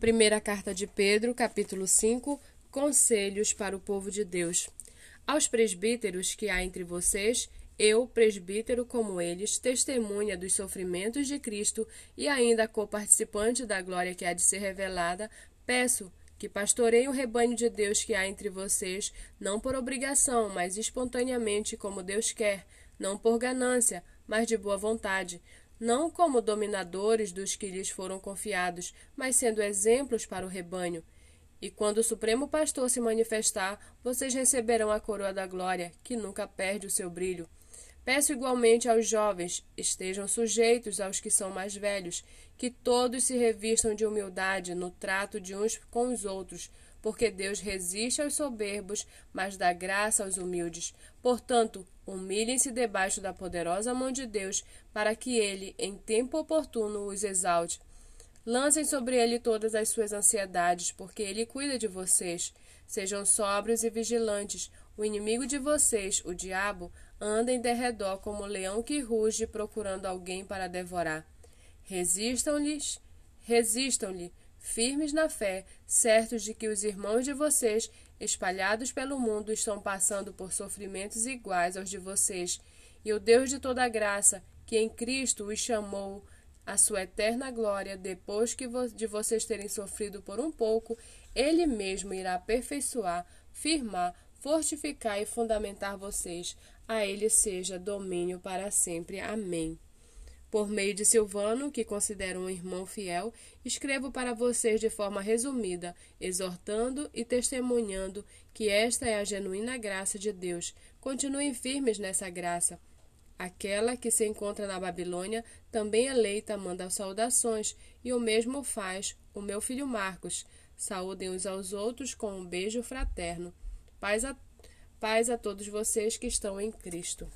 Primeira carta de Pedro, capítulo 5, Conselhos para o povo de Deus. Aos presbíteros que há entre vocês, eu, presbítero como eles, testemunha dos sofrimentos de Cristo e ainda coparticipante da glória que há de ser revelada, peço que pastoreiem o rebanho de Deus que há entre vocês, não por obrigação, mas espontaneamente como Deus quer, não por ganância, mas de boa vontade, não como dominadores dos que lhes foram confiados, mas sendo exemplos para o rebanho. E quando o Supremo Pastor se manifestar, vocês receberão a coroa da glória, que nunca perde o seu brilho. Peço igualmente aos jovens, estejam sujeitos aos que são mais velhos, que todos se revistam de humildade no trato de uns com os outros, porque Deus resiste aos soberbos, mas dá graça aos humildes. Portanto, humilhem-se debaixo da poderosa mão de Deus, para que ele, em tempo oportuno, os exalte. Lancem sobre ele todas as suas ansiedades, porque ele cuida de vocês. Sejam sóbrios e vigilantes. O inimigo de vocês, o diabo, anda em derredor como um leão que ruge procurando alguém para devorar. Resistam-lhes, resistam-lhe, firmes na fé, certos de que os irmãos de vocês, espalhados pelo mundo, estão passando por sofrimentos iguais aos de vocês. E o Deus de toda graça, que em Cristo os chamou à sua eterna glória, depois que de vocês terem sofrido por um pouco, ele mesmo irá aperfeiçoar, firmar, fortificar e fundamentar vocês. A ele seja domínio para sempre. Amém. Por meio de Silvano, que considero um irmão fiel, escrevo para vocês de forma resumida, exortando e testemunhando que esta é a genuína graça de Deus. Continuem firmes nessa graça. Aquela que se encontra na Babilônia, também eleita, manda saudações, e o mesmo faz o meu filho Marcos. Saúdem uns aos outros com um beijo fraterno. Paz a, paz a todos vocês que estão em Cristo.